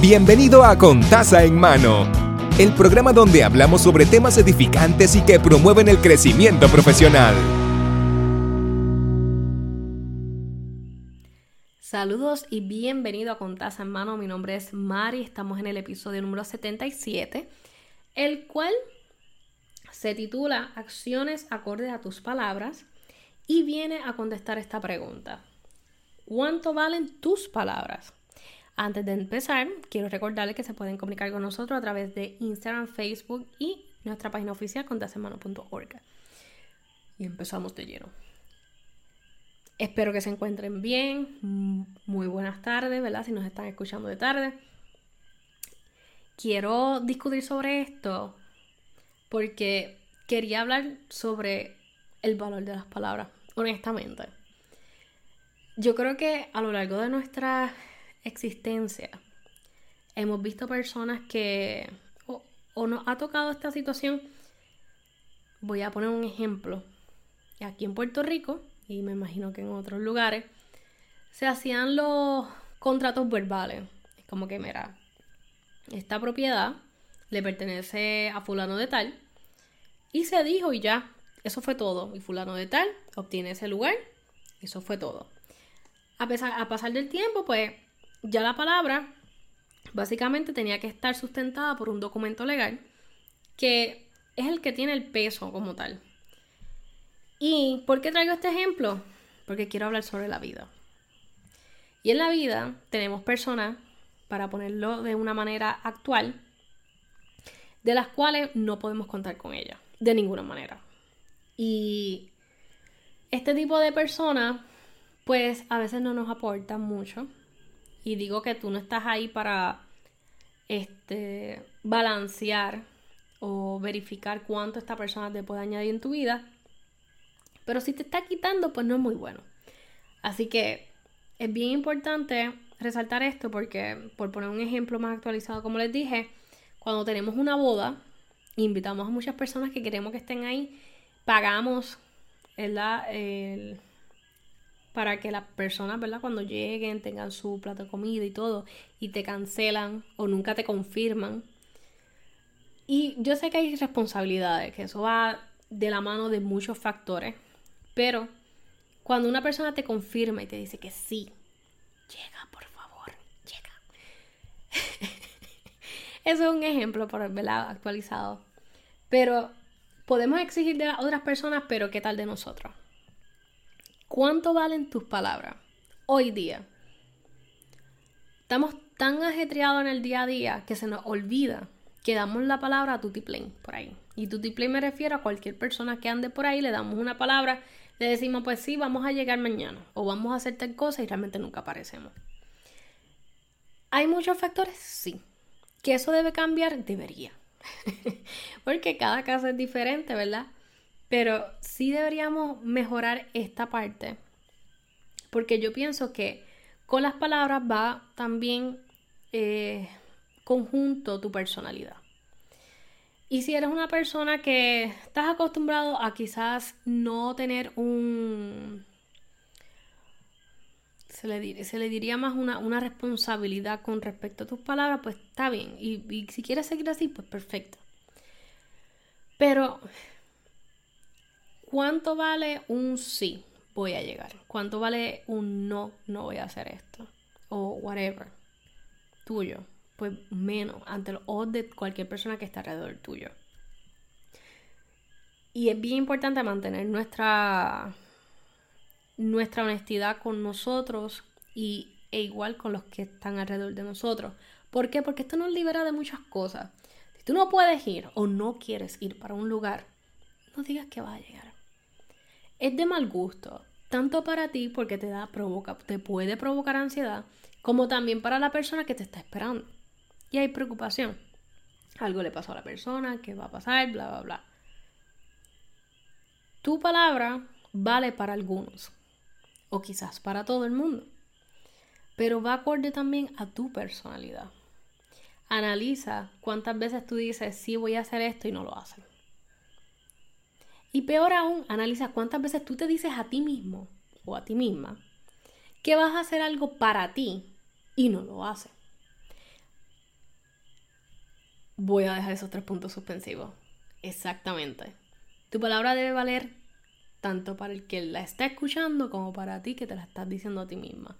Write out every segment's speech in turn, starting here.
Bienvenido a Con Taza en Mano, el programa donde hablamos sobre temas edificantes y que promueven el crecimiento profesional. Saludos y bienvenido a Con Taza en Mano. Mi nombre es Mari, estamos en el episodio número 77, el cual se titula Acciones acorde a tus palabras y viene a contestar esta pregunta. ¿Cuánto valen tus palabras? Antes de empezar, quiero recordarles que se pueden comunicar con nosotros a través de Instagram, Facebook y nuestra página oficial contasemano.org. Y empezamos de lleno. Espero que se encuentren bien. Muy buenas tardes, ¿verdad? Si nos están escuchando de tarde. Quiero discutir sobre esto porque quería hablar sobre el valor de las palabras, honestamente. Yo creo que a lo largo de nuestra existencia. Hemos visto personas que o, nos ha tocado esta situación. Voy a poner un ejemplo. Aquí en Puerto Rico, y me imagino que en otros lugares, se hacían los contratos verbales. Es como que, mira, esta propiedad le pertenece a fulano de tal. Y se dijo y ya, eso fue todo. Y fulano de tal obtiene ese lugar. Eso fue todo. A, pesar, a pasar del tiempo, pues ya la palabra básicamente tenía que estar sustentada por un documento legal que es el que tiene el peso como tal. ¿Y por qué traigo este ejemplo? Porque quiero hablar sobre la vida. Y en la vida tenemos personas, para ponerlo de una manera actual, de las cuales no podemos contar con ellas, de ninguna manera. Y este tipo de personas, pues a veces no nos aportan mucho, y digo que tú no estás ahí para este, balancear o verificar cuánto esta persona te puede añadir en tu vida. Pero si te está quitando, pues no es muy bueno. Así que es bien importante resaltar esto porque, por poner un ejemplo más actualizado, como les dije, cuando tenemos una boda, invitamos a muchas personas que queremos que estén ahí, pagamos el, el, para que las personas, ¿verdad? Cuando lleguen tengan su plato de comida y todo y te cancelan o nunca te confirman. Y yo sé que hay responsabilidades, que eso va de la mano de muchos factores, pero cuando una persona te confirma y te dice que sí, llega, por favor, llega. eso es un ejemplo, por ¿verdad? actualizado. Pero podemos exigir de las otras personas, pero ¿qué tal de nosotros? ¿Cuánto valen tus palabras hoy día? Estamos tan ajetreados en el día a día que se nos olvida que damos la palabra a tutiplén por ahí. Y tutiplén me refiero a cualquier persona que ande por ahí, le damos una palabra, le decimos pues sí, vamos a llegar mañana o vamos a hacer tal cosa y realmente nunca aparecemos. ¿Hay muchos factores? Sí. ¿Que eso debe cambiar? Debería. Porque cada caso es diferente, ¿verdad? Pero sí deberíamos mejorar esta parte. Porque yo pienso que con las palabras va también eh, conjunto tu personalidad. Y si eres una persona que estás acostumbrado a quizás no tener un... Se le, diría más una, una, responsabilidad con respecto a tus palabras, pues está bien. Y, y si quieres seguir así, pues perfecto. Pero ¿Cuánto vale un sí? Voy a llegar. ¿Cuánto vale un no? No voy a hacer esto. O whatever. Tuyo. Pues menos ante los ojos de cualquier persona que está alrededor tuyo. Y es bien importante mantener nuestra, nuestra honestidad con nosotros y, e igual con los que están alrededor de nosotros. ¿Por qué? Porque esto nos libera de muchas cosas. Si tú no puedes ir o no quieres ir para un lugar, no digas que va a llegar es de mal gusto, tanto para ti porque te da provoca, te puede provocar ansiedad, como también para la persona que te está esperando. Y hay preocupación. Algo le pasó a la persona, qué va a pasar, bla bla bla. Tu palabra vale para algunos o quizás para todo el mundo, pero va acorde también a tu personalidad. Analiza cuántas veces tú dices sí voy a hacer esto y no lo haces. Y peor aún, analiza cuántas veces tú te dices a ti mismo o a ti misma que vas a hacer algo para ti y no lo haces. voy a dejar esos tres puntos suspensivos. Exactamente. Tu palabra debe valer tanto para el que la está escuchando como para ti que te la estás diciendo a ti misma.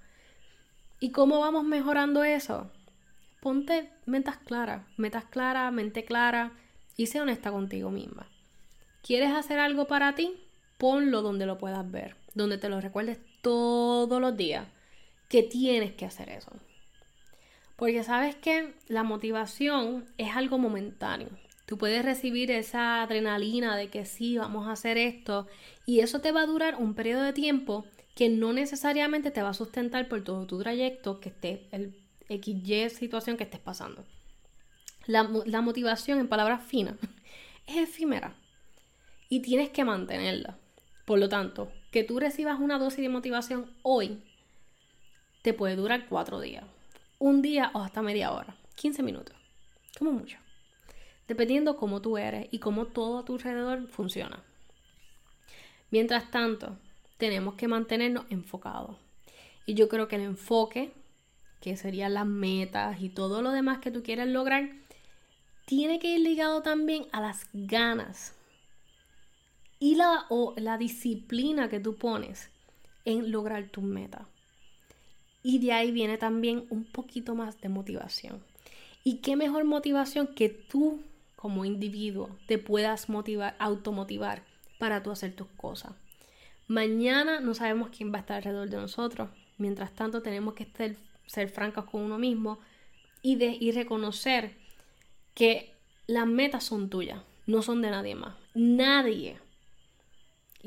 ¿Y cómo vamos mejorando eso? Ponte metas claras, metas claras, mente clara y sé honesta contigo misma. ¿Quieres hacer algo para ti? Ponlo donde lo puedas ver, donde te lo recuerdes todos los días que tienes que hacer eso. Porque sabes que la motivación es algo momentáneo. Tú puedes recibir esa adrenalina de que sí, vamos a hacer esto y eso te va a durar un periodo de tiempo que no necesariamente te va a sustentar por todo tu trayecto que esté el XY situación que estés pasando. La, la motivación, en palabras finas, es efímera y tienes que mantenerla. Por lo tanto, que tú recibas una dosis de motivación hoy te puede durar cuatro días un día o hasta media hora, 15 minutos, como mucho, dependiendo cómo tú eres y cómo todo a tu alrededor funciona. Mientras tanto, tenemos que mantenernos enfocados. Y yo creo que el enfoque, que serían las metas y todo lo demás que tú quieres lograr, tiene que ir ligado también a las ganas y la, o la disciplina que tú pones en lograr tus metas. Y de ahí viene también un poquito más de motivación. ¿Y qué mejor motivación que tú como individuo te puedas motivar, automotivar para tú hacer tus cosas? Mañana no sabemos quién va a estar alrededor de nosotros. Mientras tanto tenemos que ser, ser francos con uno mismo y, de, y reconocer que las metas son tuyas, no son de nadie más. Nadie.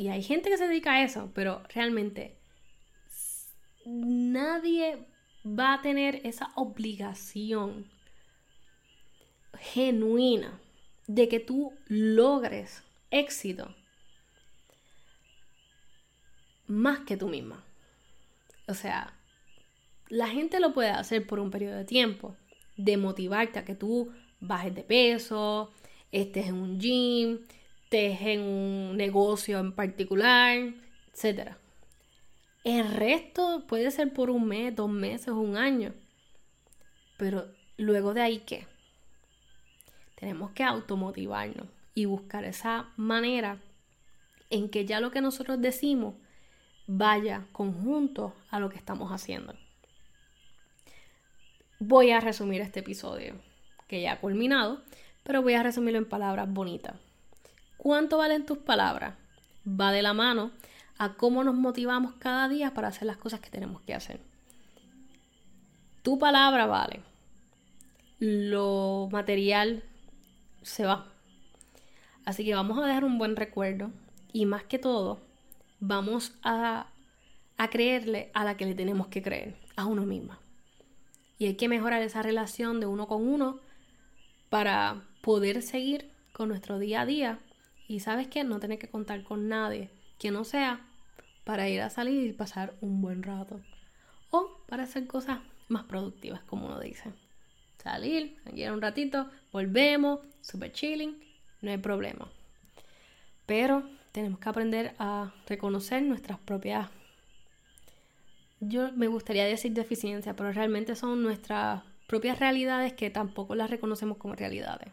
Y hay gente que se dedica a eso, pero realmente nadie va a tener esa obligación genuina de que tú logres éxito más que tú misma. O sea, la gente lo puede hacer por un periodo de tiempo, de motivarte a que tú bajes de peso, estés en un gym, estés en un negocio en particular, etc. El resto puede ser por un mes, dos meses, un año. Pero luego de ahí, ¿qué? Tenemos que automotivarnos y buscar esa manera en que ya lo que nosotros decimos vaya conjunto a lo que estamos haciendo. Voy a resumir este episodio, que ya ha culminado, pero voy a resumirlo en palabras bonitas. ¿Cuánto valen tus palabras? Va de la mano a cómo nos motivamos cada día para hacer las cosas que tenemos que hacer. Tu palabra vale. Lo material se va. Así que vamos a dejar un buen recuerdo y más que todo, vamos a, a creerle a la que le tenemos que creer, a uno misma. Y hay que mejorar esa relación de uno con uno para poder seguir con nuestro día a día. Y sabes que no tener que contar con nadie que no sea para ir a salir y pasar un buen rato. O para hacer cosas más productivas, como uno dice. Salir, aquí un ratito, volvemos, super chilling, no hay problema. Pero tenemos que aprender a reconocer nuestras propias, yo me gustaría decir deficiencias, pero realmente son nuestras propias realidades que tampoco las reconocemos como realidades.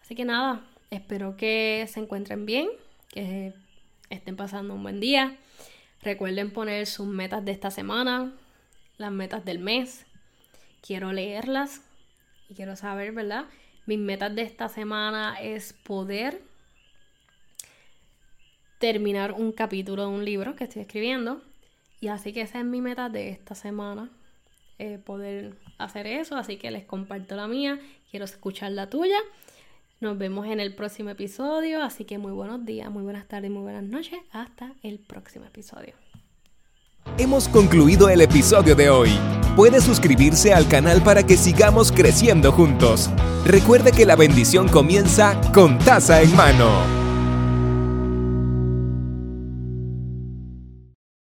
Así que nada, espero que se encuentren bien, que estén pasando un buen día. Recuerden poner sus metas de esta semana, las metas del mes. Quiero leerlas y quiero saber, ¿verdad? Mis metas de esta semana es poder terminar un capítulo de un libro que estoy escribiendo. Y así que esa es mi meta de esta semana, eh, poder hacer eso. Así que les comparto la mía, quiero escuchar la tuya. Nos vemos en el próximo episodio, así que muy buenos días, muy buenas tardes, muy buenas noches. Hasta el próximo episodio. Hemos concluido el episodio de hoy. Puede suscribirse al canal para que sigamos creciendo juntos. Recuerde que la bendición comienza con taza en mano.